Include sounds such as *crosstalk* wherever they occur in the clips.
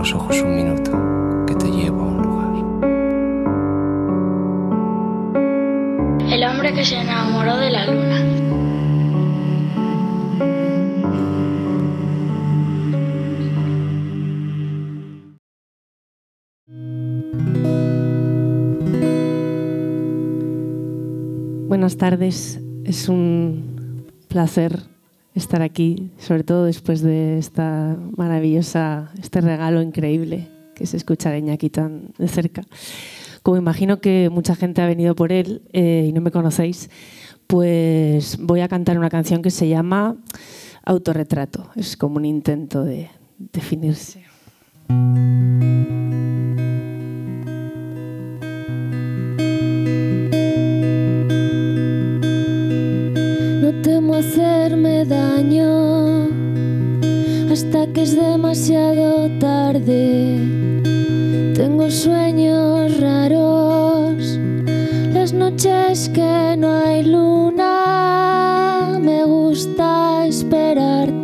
los ojos un minuto, que te llevo a un lugar. El hombre que se enamoró de la luna. Buenas tardes, es un placer estar aquí, sobre todo después de esta maravillosa, este regalo increíble que se escucha de Iñaki tan de cerca. Como imagino que mucha gente ha venido por él eh, y no me conocéis, pues voy a cantar una canción que se llama Autorretrato. Es como un intento de definirse. hacerme hasta que es demasiado tarde. Tengo sueños raros, las noches que no hay luna, me gusta esperarte,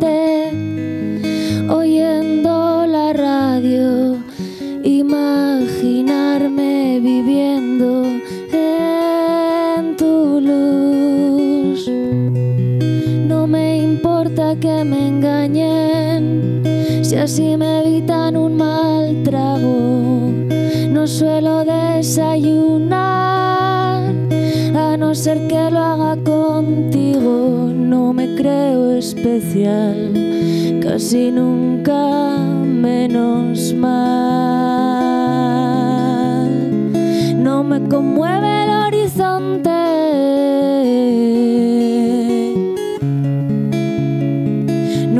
si me evitan un mal trago. No suelo desayunar, a no ser que lo haga contigo. No me creo especial, casi nunca menos mal. No me conmueve el horizonte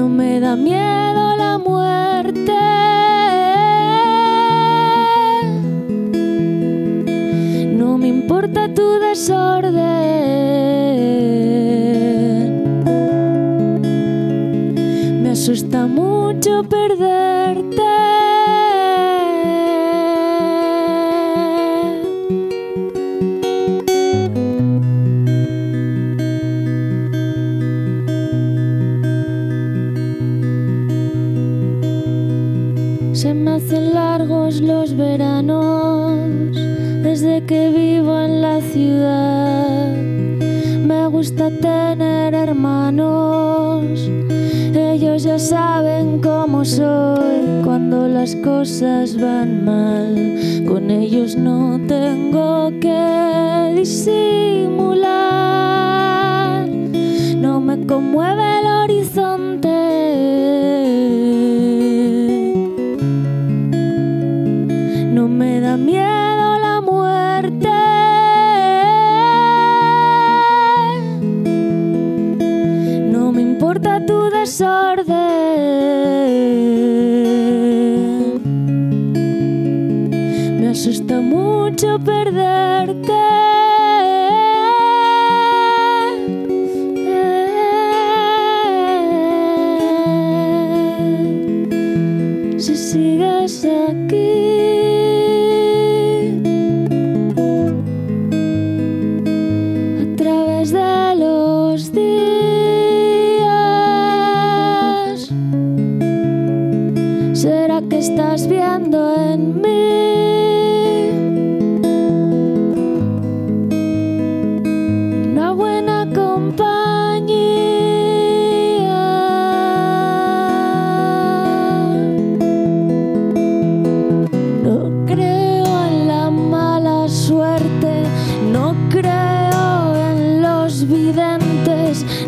me da miedo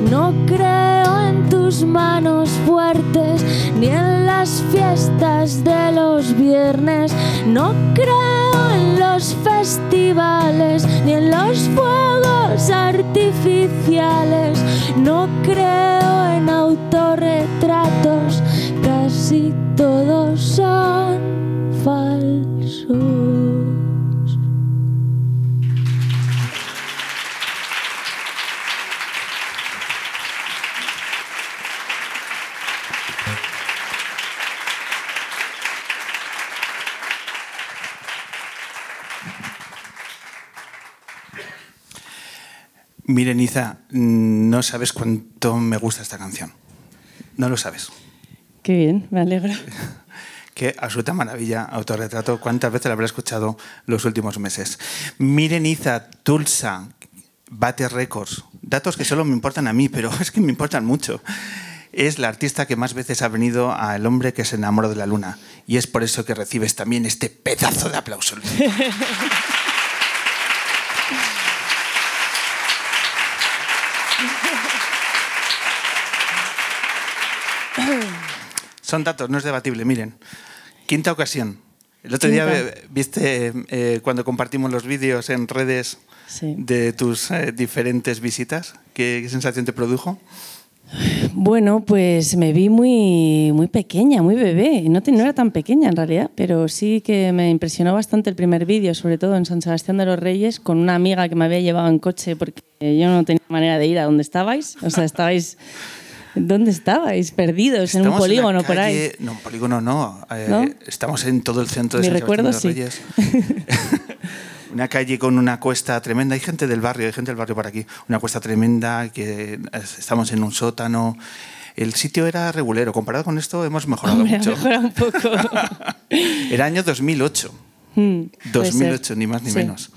no creo en tus manos fuertes, ni en las fiestas de los viernes, no creo en los festivales, ni en los fuegos artificiales, no creo en autorretratos, casi todos son Miren, Iza, no sabes cuánto me gusta esta canción. No lo sabes. Qué bien, me alegro. *laughs* Qué absoluta maravilla, autorretrato. ¿Cuántas veces lo habré escuchado los últimos meses? Miren Iza, Tulsa, bate récords. Datos que solo me importan a mí, pero *laughs* es que me importan mucho. Es la artista que más veces ha venido al hombre que se enamoró de la luna. Y es por eso que recibes también este pedazo de aplauso. *laughs* Son datos, no es debatible. Miren, quinta ocasión. El otro día viste eh, cuando compartimos los vídeos en redes Sí. de tus eh, diferentes visitas. ¿Qué, qué sensación te produjo? Bueno, pues me vi muy, muy pequeña, muy bebé. No, te- no era tan pequeña en realidad, pero sí que me impresionó bastante el primer vídeo, sobre todo en San Sebastián de los Reyes, con una amiga que me había llevado en coche porque yo no tenía manera de ir a donde estabais. O sea, estabais... ¿Dónde estabais? Perdidos en un polígono por ahí. No, un polígono no. eh, ¿No? Estamos en todo el centro de San recuerdo, Sebastián de los Reyes. *laughs* una calle con una cuesta tremenda. Hay gente del barrio, hay gente del barrio por aquí. Una cuesta tremenda, que estamos en un sótano. El sitio era regulero. Comparado con esto, hemos mejorado Hombre, mucho. mejorado un poco. *laughs* Era año 2008. Mm, puede 2008, ser. ni más ni Sí. menos.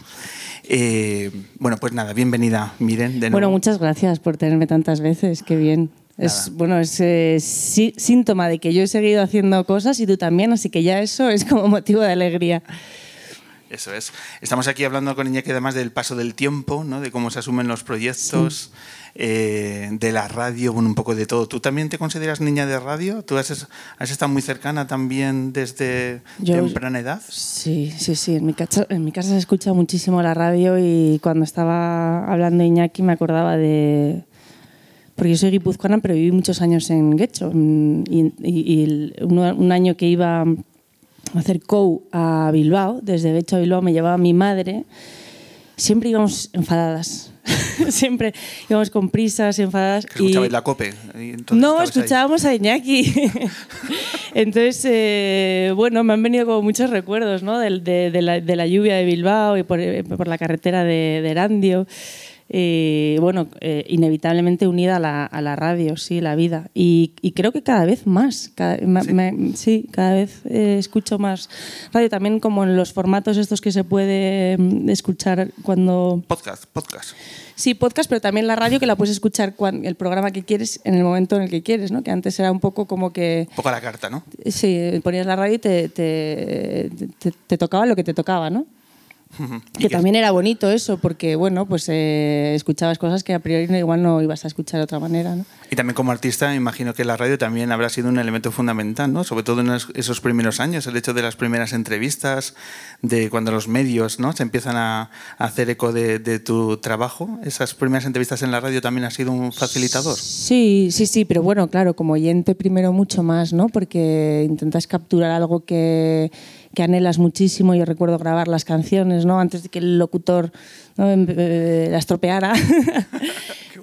Eh, bueno, pues nada, bienvenida, Miren, de nuevo. Bueno, muchas gracias por tenerme tantas veces, qué bien. Es, Nada. bueno, es eh, sí- síntoma de que yo he seguido haciendo cosas y tú también, así que ya eso es como motivo de alegría. Eso es. Estamos aquí hablando con Iñaki además del paso del tiempo, ¿no? de cómo se asumen los proyectos, eh, de la radio, bueno, un poco de todo. ¿Tú también te consideras niña de radio? ¿Tú has, has estado muy cercana también desde Yo- temprana edad? Sí, sí, sí. En mi, casa, en mi casa se escucha muchísimo la radio y cuando estaba hablando Iñaki me acordaba de... Porque yo soy guipuzcoana, pero viví muchos años en Guecho. Mm, Y, un año que iba a hacer COU a Bilbao, desde Guecho a Bilbao me llevaba mi madre, siempre íbamos enfadadas. *laughs* siempre íbamos con prisas, enfadadas. Que escuchabais la COPE. No, estabas ahí. escuchábamos a Iñaki. *laughs* Entonces, eh, bueno, me han venido como muchos recuerdos, ¿no? De, de la, de la lluvia de Bilbao y por, eh, por la carretera de, de Erandio. Eh, bueno, eh, inevitablemente unida a la, a la radio, sí, la vida. Y, y creo que cada vez más. Cada, ¿Sí? me- sí, cada vez eh, escucho más radio. También como en los formatos estos que se puede mm, escuchar cuando Podcast, podcast. Sí, podcast, pero también la radio que la puedes escuchar el programa que quieres en el momento en el que quieres, ¿no? Que antes era un poco como que Un poco a la carta, ¿no? sí, ponías la radio y te, te, te- te tocaba lo que te tocaba, ¿no? Que también era bonito eso, porque bueno, pues eh, escuchabas cosas que a priori igual no ibas a escuchar de otra manera, ¿no? Y también como artista, imagino que la radio también habrá sido un elemento fundamental, ¿no? Sobre todo en es- esos primeros años, el hecho de las primeras entrevistas, de cuando los medios, ¿no? Se empiezan a, a hacer eco de, de tu trabajo. Esas primeras entrevistas en la radio también ha sido un facilitador. Sí, sí, sí, pero bueno, claro, como oyente primero mucho más, ¿no? Porque intentas capturar algo que, que anhelas muchísimo. Yo recuerdo grabar las canciones, ¿no? Antes de que el locutor ¿no? Em- eh, la estropeara. *laughs*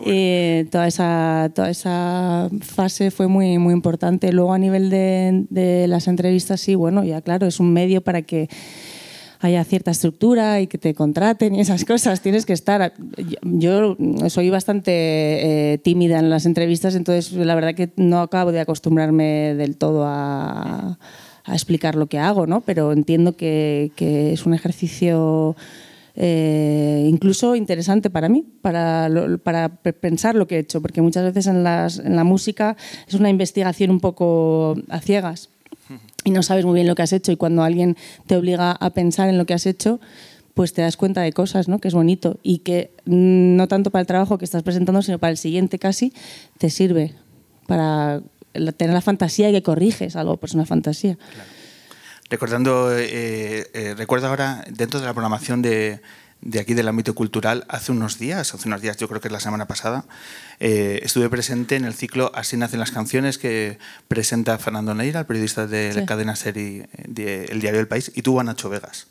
Eh, toda, esa, toda esa fase fue muy, muy importante. Luego a nivel de, de las entrevistas, sí, bueno, ya claro, es un medio para que haya cierta estructura y que te contraten y esas cosas. Tienes que estar. Yo soy bastante eh, tímida en las entrevistas, entonces la verdad que no acabo de acostumbrarme del todo a, a explicar lo que hago, ¿no? Pero entiendo que, que es un ejercicio eh, incluso interesante para mí, para, lo- para pe- pensar lo que he hecho, porque muchas veces en, las- en la música es una investigación un poco a ciegas y no sabes muy bien lo que has hecho y cuando alguien te obliga a pensar en lo que has hecho, pues te das cuenta de cosas, ¿no? que es bonito y que no tanto para el trabajo que estás presentando, sino para el siguiente casi, te sirve para tener la fantasía y que corriges algo, pues una fantasía. Recordando, eh, eh, recuerdo ahora, dentro de la programación de, de aquí del ámbito cultural, hace unos días, hace unos días, yo creo que es la semana pasada, eh, estuve presente en el ciclo Así nacen las canciones que presenta Fernando Neira, el periodista de la Sí. cadena serie de El Diario del País, y tuvo a Nacho Vegas.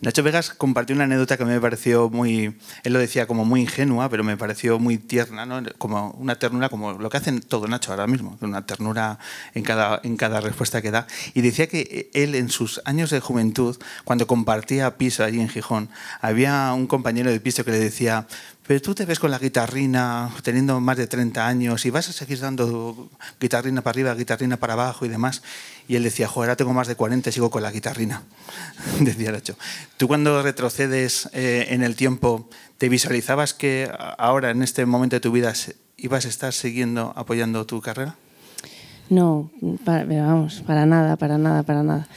Nacho Vegas compartió una anécdota que a mí me pareció muy, él lo decía como muy ingenua, pero me pareció muy tierna, ¿no? como una ternura, como lo que hacen todo Nacho ahora mismo, una ternura en cada, en cada respuesta que da. Y decía que él en sus años de juventud, cuando compartía piso allí en Gijón, había un compañero de piso que le decía, pero tú te ves con la guitarrina, teniendo más de 30 años, y vas a seguir dando guitarrina para arriba, guitarrina para abajo y demás. Y él decía, joder, ahora tengo más de 40 y sigo con la guitarrina, *laughs* decía Nacho. Tú cuando retrocedes eh, en el tiempo, ¿te visualizabas que ahora, en este momento de tu vida, ibas a estar siguiendo apoyando tu carrera? No, vamos, para nada, para nada, para nada.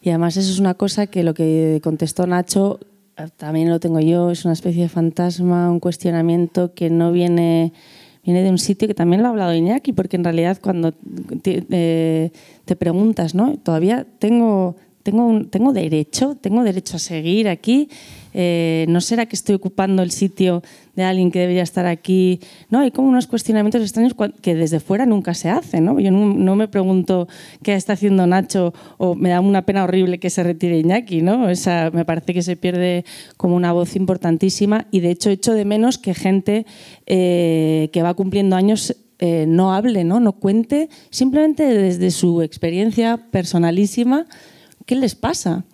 Y además eso es una cosa que lo que contestó Nacho también lo tengo yo, es una especie de fantasma, un cuestionamiento que no viene, viene de un sitio que también lo ha hablado Iñaki, porque en realidad cuando te, eh, te preguntas, ¿no? Todavía tengo, tengo, tengo derecho, tengo derecho a seguir aquí, eh, ¿no será que estoy ocupando el sitio de alguien que debería estar aquí? No, hay como unos cuestionamientos extraños que desde fuera nunca se hacen. ¿no? Yo no, me pregunto qué está haciendo Nacho o me da una pena horrible que se retire Iñaki. ¿no? Me parece que se pierde como una voz importantísima y de hecho echo de menos que gente eh, que va cumpliendo años eh, no hable, ¿no? no cuente, simplemente desde su experiencia personalísima, ¿qué les pasa?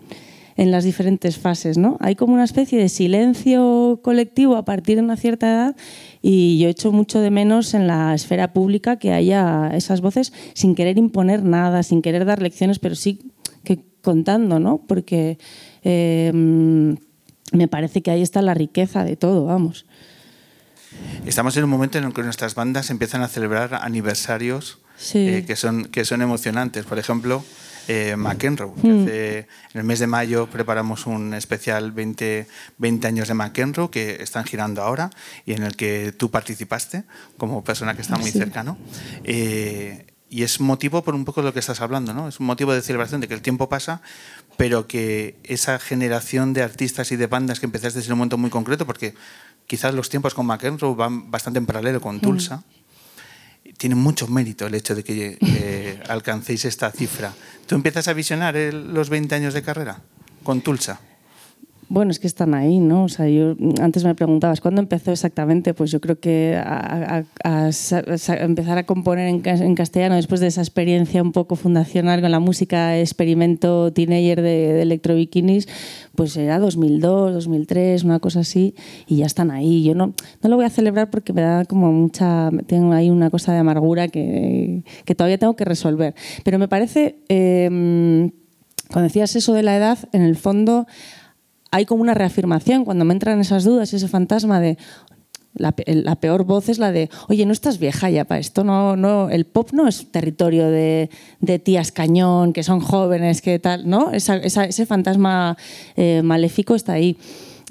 En las diferentes fases. ¿no? Hay como una especie de silencio colectivo a partir de una cierta edad y yo echo mucho de menos en la esfera pública que haya esas voces sin querer imponer nada, sin querer dar lecciones, pero sí que contando, ¿no? porque em, me parece que ahí está la riqueza de todo, vamos. Estamos en un momento en el que nuestras bandas empiezan a celebrar aniversarios eh, que, son, que son emocionantes. Por ejemplo, eh, McEnroe. Mm. en el mes de mayo preparamos un especial 20, 20 años de McEnroe que están girando ahora y en el que tú participaste como persona que está muy cercano. Eh, y es motivo por un poco de lo que estás hablando, ¿no? Es un motivo de celebración de que el tiempo pasa, pero que esa generación de artistas y de bandas que empezaste desde un momento muy concreto, porque quizás los tiempos con McEnroe van bastante en paralelo con Tulsa, tiene mucho mérito el hecho de que eh, alcancéis esta cifra. ¿Tú empiezas a visionar los 20 años de carrera con Tulsa? Bueno, es que están ahí, ¿no? O sea, yo antes me preguntabas cuándo empezó exactamente. Pues yo creo que a, empezar a componer en, castellano después de esa experiencia un poco fundacional con la música experimento teenager de, de electro bikinis, pues era 2002, 2003, una cosa así, y ya están ahí. Yo no, no lo voy a celebrar porque me da como mucha, tengo ahí una cosa de amargura que, que todavía tengo que resolver. Pero me parece, eh, cuando decías eso de la edad, en el fondo hay como una reafirmación cuando me entran esas dudas, ese fantasma de la, peor voz es la de, oye, no estás vieja ya para esto, no, no, el pop no es territorio de, tías cañón, que son jóvenes, que tal, ¿no? ese fantasma eh, maléfico está ahí.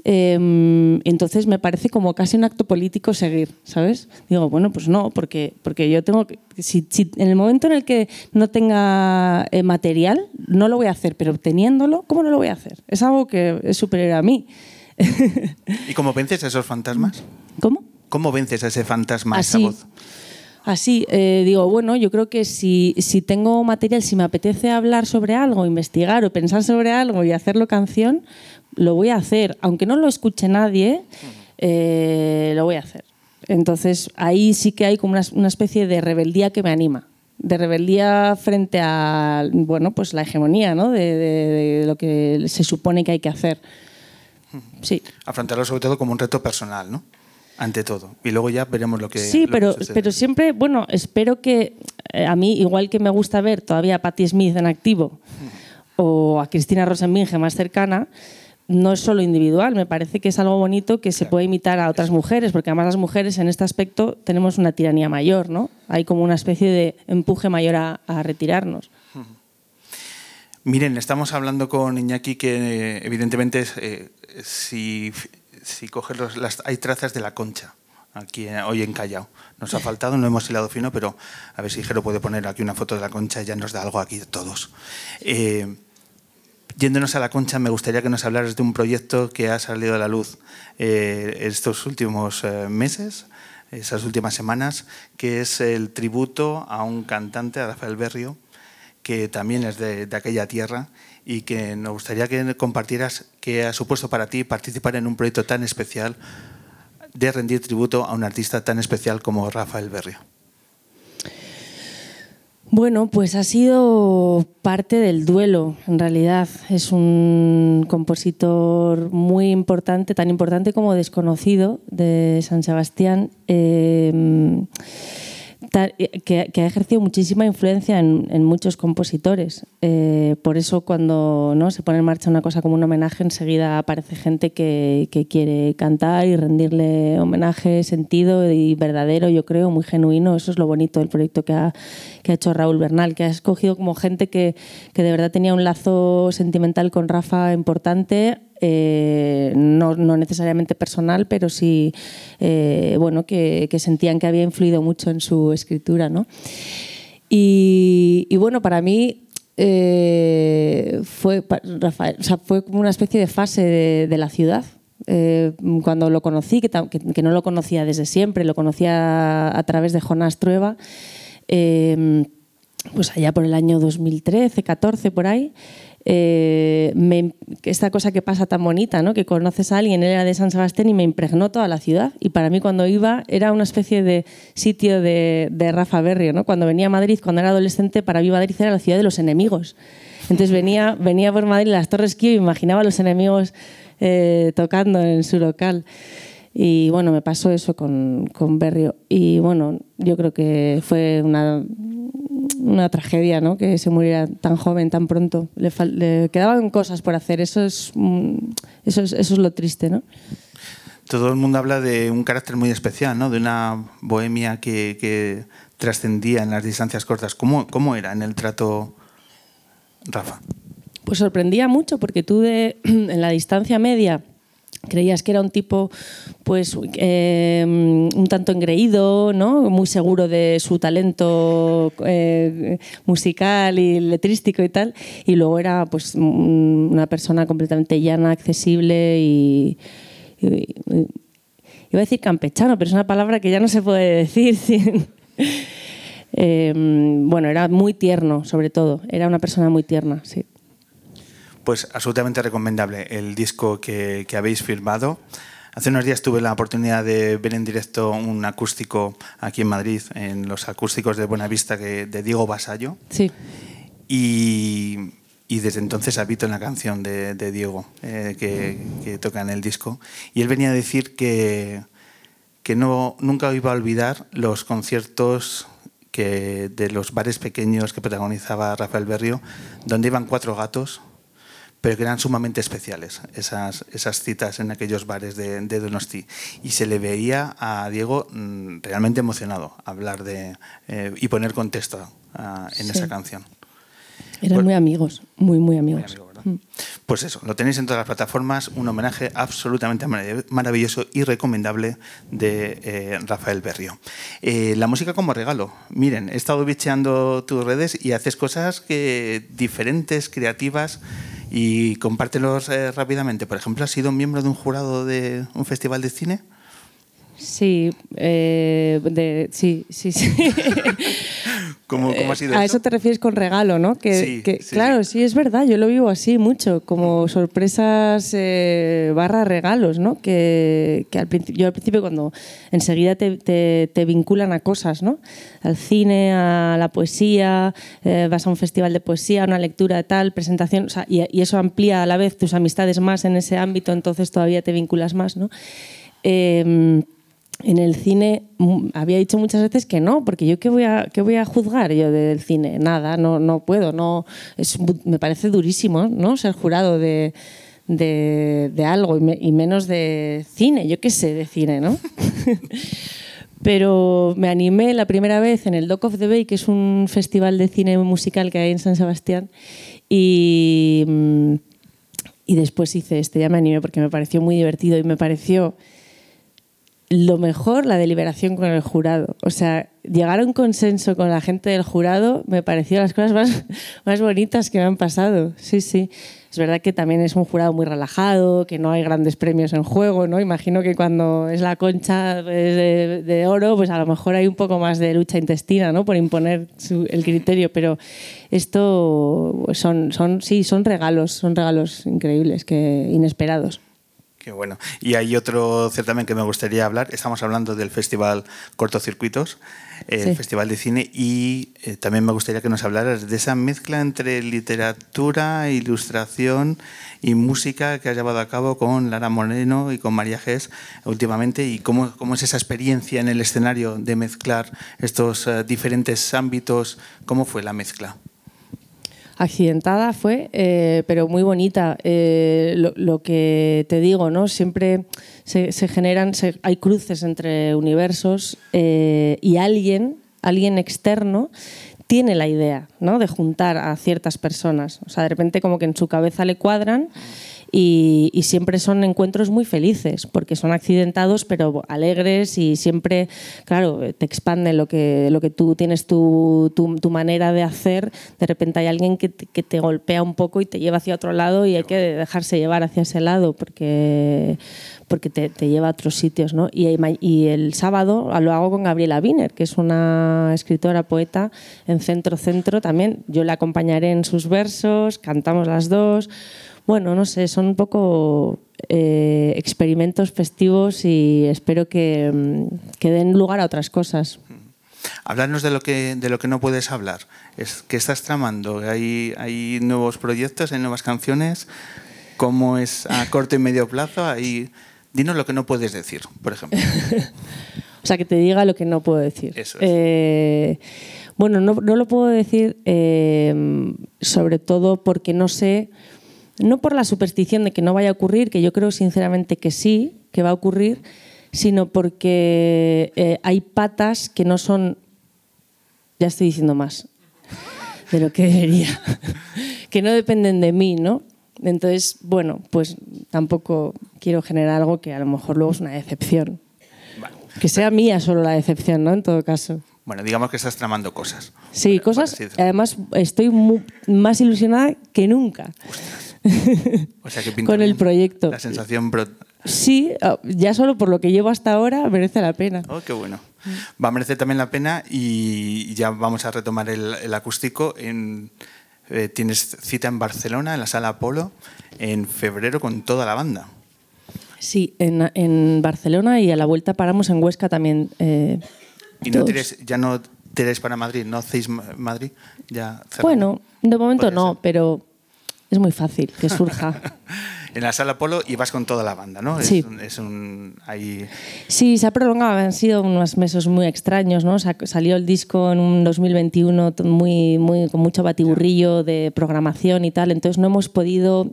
Em, entonces me parece como casi un acto político seguir, ¿sabes? Digo, bueno, pues no, porque, porque yo tengo que, si, en el momento en el que no tenga eh, material, no lo voy a hacer, pero teniéndolo, ¿cómo no lo voy a hacer? Es algo que es superior a mí. *laughs* ¿Y cómo vences a esos fantasmas? ¿Cómo? ¿Cómo vences a ese fantasma, a esa voz? Así, eh, digo, bueno, yo creo que si, si, tengo material, si me apetece hablar sobre algo, investigar o pensar sobre algo y hacerlo canción, lo voy a hacer, aunque no lo escuche nadie, eh, lo voy a hacer. Entonces ahí sí que hay como una, especie de rebeldía que me anima, de rebeldía frente a bueno, pues la hegemonía ¿no? de, lo que se supone que hay que hacer. Sí. Afrontarlo sobre todo como un reto personal, ¿no? Ante todo. Y luego ya veremos lo que. Sí, pero, pero siempre, bueno, espero que eh, a mí, igual que me gusta ver todavía a Patti Smith en activo o a Cristina Rosenbinge más cercana, no es solo individual, me parece que es algo bonito que se puede imitar a otras mujeres, porque además las mujeres en este aspecto tenemos una tiranía mayor, ¿no? Hay como una especie de empuje mayor a, retirarnos. Miren, estamos hablando con Iñaki que evidentemente eh, si, si coges las, hay trazas de la concha aquí eh, hoy en Callao. Nos ha faltado, no hemos hilado fino, pero a ver si Jero puede poner aquí una foto de la concha y ya nos da algo aquí de todos. Eh, Yéndonos a la concha, me gustaría que nos hablaras de un proyecto que ha salido a la luz eh, estos últimos eh, meses, esas últimas semanas, que es el tributo a un cantante, a Rafael Berrio, que también es de, aquella tierra y que nos gustaría que compartieras qué ha supuesto para ti participar en un proyecto tan especial de rendir tributo a un artista tan especial como Rafael Berrio. Bueno, pues ha sido parte del duelo, en realidad. Es un compositor muy importante, tan importante como desconocido de San Sebastián. Eh, eh, que, ha ejercido muchísima influencia en, muchos compositores. Eh, por eso cuando ¿no? se pone en marcha una cosa como un homenaje, enseguida aparece gente que, quiere cantar y rendirle homenaje sentido y verdadero, yo creo, muy genuino. Eso es lo bonito del proyecto que ha, que ha hecho Raúl Bernal, que ha escogido como gente que, que de verdad tenía un lazo sentimental con Rafa importante eh, no, necesariamente personal, pero sí eh, bueno, que, sentían que había influido mucho en su escritura. ¿no? Y, bueno, para mí eh, fue, Rafael, fue como una especie de fase de, la ciudad. cuando lo conocí, que, que, no lo conocía desde siempre, lo conocía a, través de Jonás Trueba, pues allá por el año 2013, 14, por ahí, eh, esta cosa que pasa tan bonita, ¿no? que conoces a alguien, él era de San Sebastián y me impregnó toda la ciudad. Y para mí cuando iba era una especie de sitio de, Rafa Berrio. ¿no? Cuando venía a Madrid, cuando era adolescente, para mí Madrid era la ciudad de los enemigos. Entonces venía, *laughs* venía por Madrid las Torres Kio y imaginaba a los enemigos eh, tocando en su local. Y bueno, me pasó eso con, con Berrio. Y bueno, yo creo que fue una una tragedia, ¿no? Que se muriera tan joven, tan pronto. Le, quedaban cosas por hacer. Eso es, mm, eso es, eso es lo triste, ¿no? Todo el mundo habla de un carácter muy especial, ¿no? De una bohemia que, que trascendía en las distancias cortas. ¿Cómo, ¿Cómo era en el trato, Rafa? Pues sorprendía mucho porque tú de, *clears throat* en la distancia media creías que era un tipo pues eh, un tanto engreído, ¿no? muy seguro de su talento eh, musical y letrístico y tal, y luego era pues una persona completamente llana, accesible y, iba a decir campechano, pero es una palabra que ya no se puede decir *laughs* eh, bueno, era muy tierno, sobre todo. Era una persona muy tierna, sí. Pues absolutamente recomendable el disco que, habéis firmado. Hace unos días tuve la oportunidad de ver en directo un acústico aquí en Madrid, en los acústicos de Buenavista de Diego Basallo. Sí. Y, desde entonces habito en la canción de, Diego eh, que, toca en el disco. Y él venía a decir que, que no, nunca iba a olvidar los conciertos que, de los bares pequeños que protagonizaba Rafael Berrio, donde iban cuatro gatos pero que eran sumamente especiales esas, esas citas en aquellos bares de, Donosti. Y se le veía a Diego mm, realmente emocionado hablar de eh, y poner contexto en esa canción. Eran muy amigos, muy, muy amigos. Mm. Pues eso, lo tenéis en todas las plataformas, un homenaje absolutamente maravilloso y recomendable de eh, Rafael Berrio. Eh, la música como regalo. Miren, he estado bicheando tus redes y haces cosas que diferentes, creativas y compártelos eh, rápidamente. Por ejemplo, ¿has sido miembro de un jurado de un festival de cine? Sí, eh, sí, sí, sí. *laughs* ¿Cómo, ha sido A eso te refieres con regalo, ¿no? Que, sí, Claro, sí, es verdad, yo lo vivo así mucho, como sorpresas eh, barra regalos, ¿no? Que, al yo al principio cuando enseguida te, vinculan a cosas, ¿no? Al cine, a la poesía, eh, vas a un festival de poesía, una lectura de tal, presentación, y, y, eso amplía a la vez tus amistades más en ese ámbito, entonces todavía te vinculas más, ¿no? Em, en el cine mm, había dicho muchas veces que no, porque yo qué voy a, qué voy a juzgar yo del cine, nada, no, no puedo, no, es, me parece durísimo ¿no? ser jurado de, de, algo y, menos de cine, yo qué sé de cine, ¿no? *laughs* Pero me animé la primera vez en el Dock of the Bay, que es un festival de cine musical que hay en San Sebastián, y, mm, y después hice este, ya me animé porque me pareció muy divertido y me pareció lo mejor la deliberación con el jurado. O sea, llegar a un consenso con la gente del jurado me pareció las cosas más, *laughs* más bonitas que me han pasado. Sí, sí. Es verdad que también es un jurado muy relajado, que no hay grandes premios en juego, ¿no? Imagino que cuando es la concha de, oro, pues a lo mejor hay un poco más de lucha intestina, ¿no? Por imponer el criterio, pero esto son, son, sí, son regalos, son regalos increíbles, que inesperados. Qué bueno. Y hay otro certamen que me gustaría hablar. Estamos hablando del Festival Cortocircuitos, el Sí. Festival de Cine, y eh, también me gustaría que nos hablaras de esa mezcla entre literatura, ilustración y música que has llevado a cabo con Lara Moreno y con María Gés últimamente, y cómo, cómo es esa experiencia en el escenario de mezclar estos eh, diferentes ámbitos. ¿Cómo fue la mezcla? Accidentada fue, eh, pero muy bonita. Eh, lo, que te digo, ¿no? Siempre se, se generan, se- hay cruces entre universos eh, y alguien, alguien externo, tiene la idea, ¿no? De juntar a ciertas personas. O sea, de repente como que en su cabeza le cuadran. Y, y siempre son encuentros muy felices, porque son accidentados, pero alegres y siempre, claro, te expande lo que, lo que tú tienes tu, tu, tu manera de hacer. De repente hay alguien que te, que te golpea un poco y te lleva hacia otro lado y hay que dejarse llevar hacia ese lado porque, porque te, te lleva a otros sitios. ¿no? Y, y el sábado lo hago con Gabriela Wiener, que es una escritora, poeta en Centro Centro también. Yo la acompañaré en sus versos, cantamos las dos. Bueno, no sé, son un poco eh, experimentos festivos y espero que, mm, que den lugar a otras cosas. Hablarnos de lo que de lo que no puedes hablar. Es ¿Qué estás tramando? ¿Hay, hay nuevos proyectos, hay nuevas canciones? ¿Cómo es a corto y medio plazo? Hay... Dinos lo que no puedes decir, por ejemplo. *laughs* O sea, que te diga lo que no puedo decir. Eso es. Eh, bueno, no, no lo puedo decir eh, sobre todo porque no sé, no por la superstición de que no vaya a ocurrir, que yo creo sinceramente que sí, que va a ocurrir, sino porque eh, hay patas que no son, ya estoy diciendo más de lo que debería, *laughs* que no dependen de mí, ¿no? Entonces, bueno, pues tampoco quiero generar algo que a lo mejor luego es una decepción. Vale. Que sea mía solo la decepción, ¿no? En todo caso. Bueno, digamos que estás tramando cosas. Sí, cosas. Además, estoy más ilusionada que nunca. *laughs* O sea, que pinta con el proyecto. La sensación... Sí, ah, ya solo por lo que llevo hasta ahora merece la pena. Oh, qué bueno. Va a merecer también la pena y ya vamos a retomar el, el acústico. En, eh, tienes cita en Barcelona, en la Sala Apolo, en febrero con toda la banda. Sí, en, en Barcelona y a la vuelta paramos en Huesca también. eh, Y no tienes, ya no tiráis para Madrid, no hacéis Ma- Madrid, ya cerrado. Bueno, de momento no, ser. pero es muy fácil que surja. *laughs* En la Sala Apolo y vas con toda la banda, ¿no? Es Sí. un- Es un, ahí- Sí, se ha prolongado, han sido unos meses muy extraños, ¿no? Sa- Salió el disco en un 2021 t- muy, muy, con mucho batiburrillo de programación y tal, entonces no hemos podido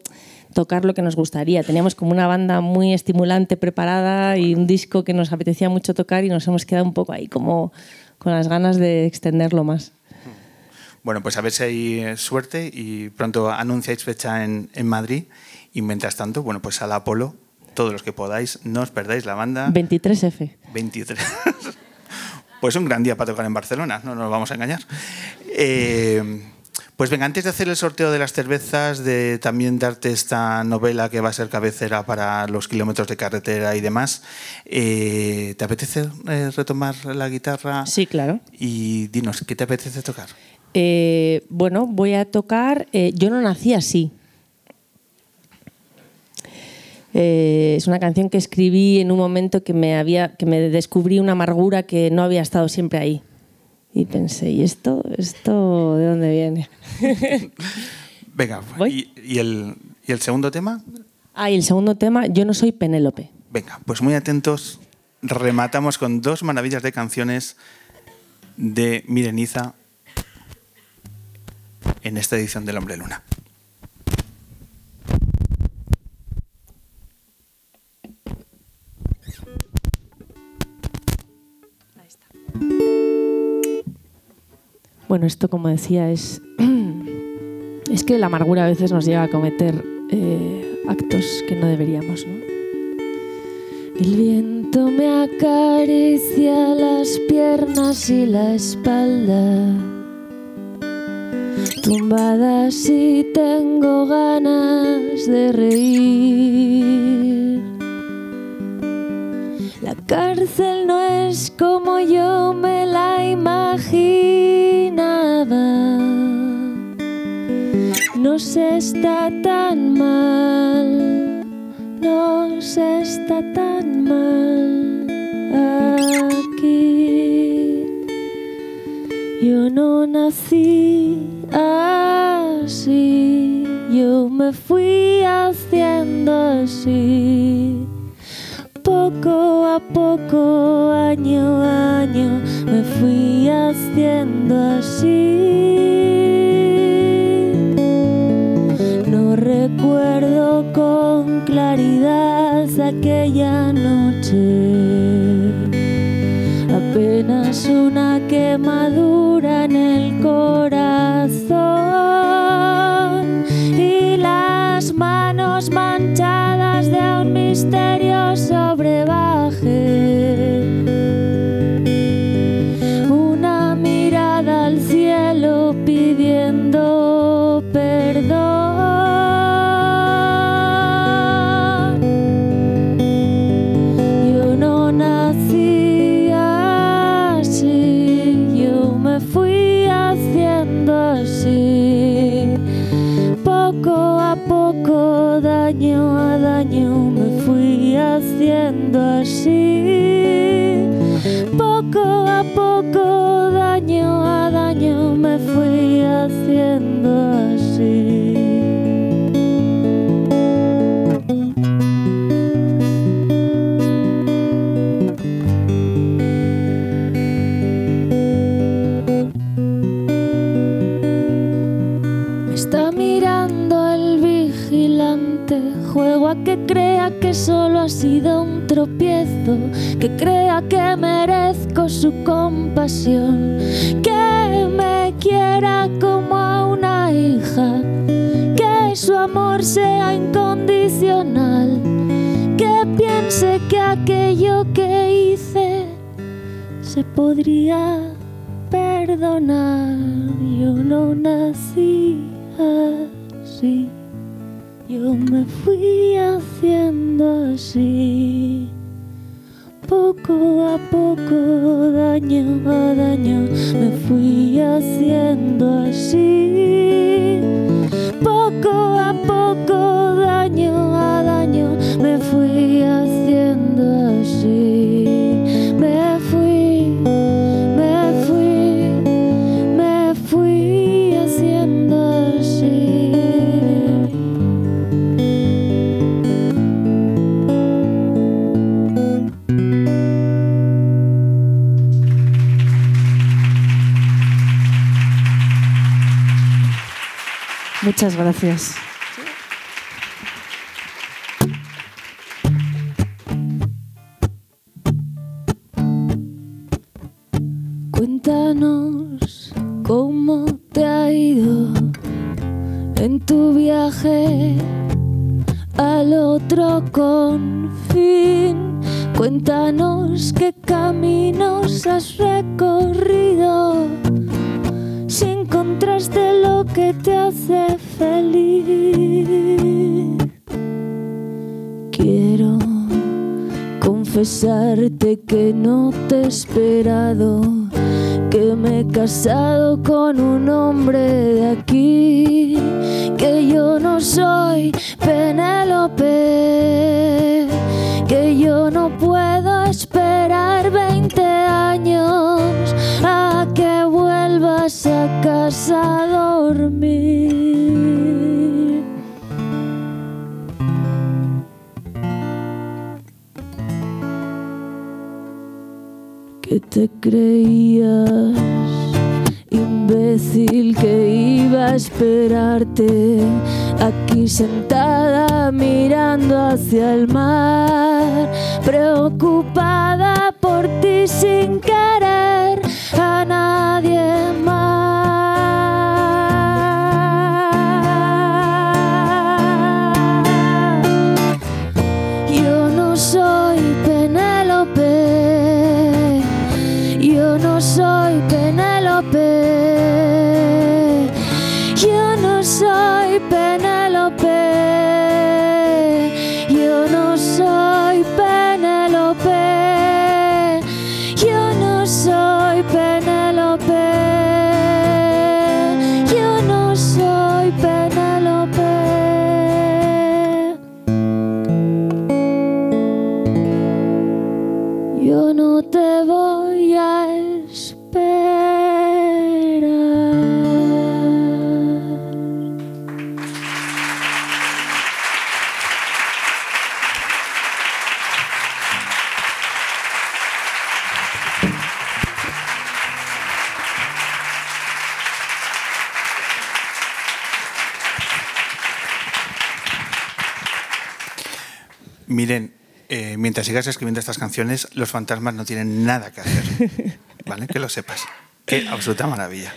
tocar lo que nos gustaría. Teníamos como una banda muy estimulante preparada y un disco que nos apetecía mucho tocar y nos hemos quedado un poco ahí como con las ganas de extenderlo más. Bueno, pues a ver si hay eh, suerte y pronto anunciáis fecha en, en Madrid. Y mientras tanto, bueno, pues a la Apolo, todos los que podáis, no os perdáis la banda. 23F. 23. *laughs* pues un gran día para tocar en Barcelona, no nos vamos a engañar. Eh, pues venga, antes de hacer el sorteo de las cervezas, de también darte esta novela que va a ser cabecera para los kilómetros de carretera y demás, eh, ¿te apetece retomar la guitarra? Sí, claro. Y dinos, ¿qué te apetece tocar? Eh, bueno, voy a tocar eh, Yo no nací así. Eh, es una canción que escribí en un momento que me, había, que me descubrí una amargura que no había estado siempre ahí. Y pensé, ¿y esto, esto de dónde viene? *laughs* Venga, ¿Voy? ¿y, y el, ¿y el segundo tema? Ah, y el segundo tema, Yo no soy Penélope. Venga, pues muy atentos. Rematamos con dos maravillas de canciones de Mireniza en esta edición del Hombre Luna. Bueno, esto como decía es... *clears throat* Es que la amargura a veces nos lleva a cometer eh, actos que no deberíamos, ¿no? El viento me acaricia las piernas y la espalda. Tumbada si tengo ganas de reír. La cárcel no es como yo me la imaginaba. No se está tan mal, no se está tan mal aquí. Yo no nací así, yo me fui haciendo así. Poco a poco, año a año, me fui haciendo así. No recuerdo con claridad aquella noche. Apenas una quemadura en el corazón misterioso sido un tropiezo, que crea que merezco su compasión, que me quiera como a una hija, que su amor sea incondicional, que piense que aquello que hice se podría perdonar. Yo no nací Muchas gracias. Que me he casado con un hombre de aquí, que yo no soy Penélope, que yo no puedo esperar 20 años a que vuelvas a casa a dormir. Que te creías imbécil que iba a esperarte aquí sentada mirando hacia el mar, preocupada por ti sin querer a nadie más. Penélope, mientras sigas escribiendo estas canciones, los fantasmas no tienen nada que hacer. *laughs* ¿Vale? Que lo sepas. Qué absoluta maravilla.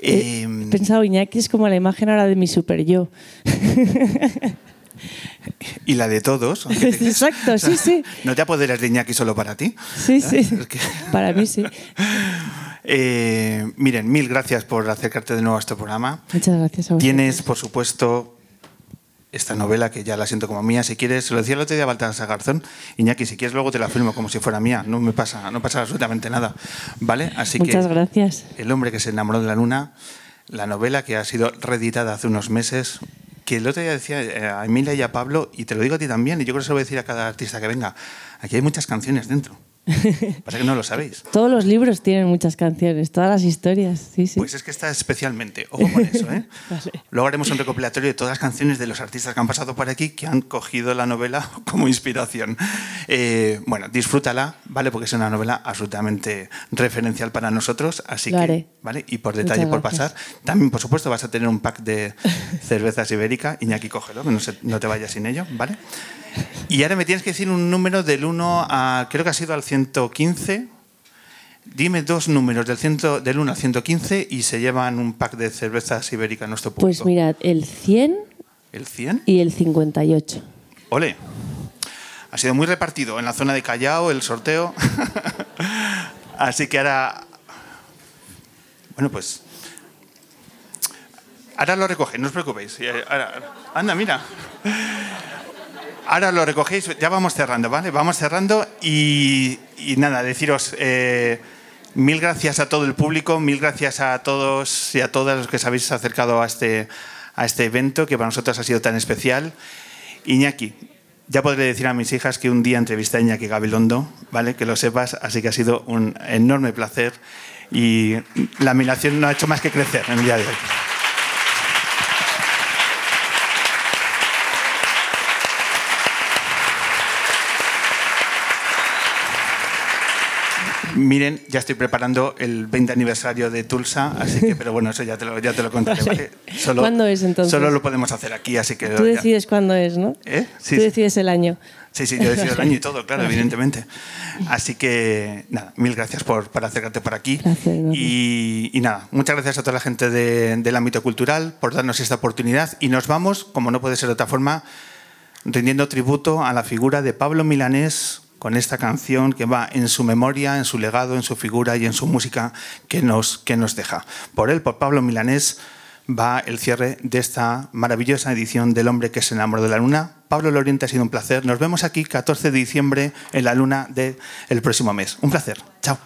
He Eh, pensado, Iñaki es como la imagen ahora de mi super yo. y la de todos. *laughs* te- Exacto, sí, sí. No te apoderes de Iñaki solo para ti. Sí, sí. Es que- Para mí sí. Eh, miren, mil gracias por acercarte de nuevo a este programa. Muchas gracias a vosotros. Tienes, por supuesto, esta novela que ya la siento como mía. Si quieres, se lo decía el otro día a Baltasar Garzón, Iñaki, si quieres luego te la filmo como si fuera mía. No me pasa, no pasa absolutamente nada. ¿Vale? Así Muchas que gracias. El hombre que se enamoró de la luna, la novela que ha sido reeditada hace unos meses, que el otro día decía eh, a Emilia y a Pablo, y te lo digo a ti también, y yo creo que se lo voy a decir a cada artista que venga, aquí hay muchas canciones dentro. Pasa que no lo sabéis. *laughs* Todos los libros tienen muchas canciones, todas las historias. Sí, sí. Pues es que está especialmente. Ojo con eso, ¿eh? *laughs* Vale. Luego haremos un recopilatorio de todas las canciones de los artistas que han pasado por aquí que han cogido la novela *laughs* como inspiración. Eh, bueno, disfrútala, ¿vale? Porque es una novela absolutamente referencial para nosotros. Así Lo que, haré. ¿vale? Y por detalle, por pasar. También, por supuesto, vas a tener un pack de cervezas ibérica. Iñaki, cógelo, que no, se- no te vayas sin ello, ¿vale? Y ahora me tienes que decir un número del 1 a, creo que ha sido al 115. Dime dos números del, ciento, del 1 al 115 y se llevan un pack de cervezas ibérica a nuestro público. Pues mirad, el 100 ¿El 100? y el 58. Ole. Ha sido muy repartido en la zona de Callao el sorteo. *laughs* Así que ahora. Bueno, pues. Ahora lo recogéis, no os preocupéis. Ahora- anda, mira. Ahora lo recogéis, ya vamos cerrando, ¿vale? Vamos cerrando y, y nada, deciros eh, mil gracias a todo el público, mil gracias a todos y a todas los que os habéis acercado a este, a este evento que para nosotros ha sido tan especial. Iñaki, ya podré decir a mis hijas que un día entrevisté a Iñaki Gabilondo, ¿vale? Que lo sepas, así que ha sido un enorme placer y la admiración no ha hecho más que crecer en el día de hoy. Miren, ya estoy preparando el 20 aniversario de Tulsa, así que, pero bueno, eso ya te lo, ya te lo contaré. Vale. *laughs* ¿vale? Solo, ¿Cuándo es, entonces? Solo lo podemos hacer aquí, así que. Tú ya- decides cuándo es, ¿no? ¿Eh? Sí, Tú decides el año. Sí, sí, yo decido el año y todo, claro, *laughs* evidentemente. Así que, nada, mil gracias por, por acercarte por aquí. Gracias. Y, y nada, muchas gracias a toda la gente de- del ámbito cultural por darnos esta oportunidad. Y nos vamos, como no puede ser de otra forma, rindiendo tributo a la figura de Pablo Milanés con esta canción que va en su memoria, en su legado, en su figura y en su música que nos, que nos deja. Por él, por Pablo Milanés, va el cierre de esta maravillosa edición del hombre que se enamoró de la luna. Pablo Loriente ha sido un placer. Nos vemos aquí 14 de diciembre en la luna del próximo mes. Un placer. Chao.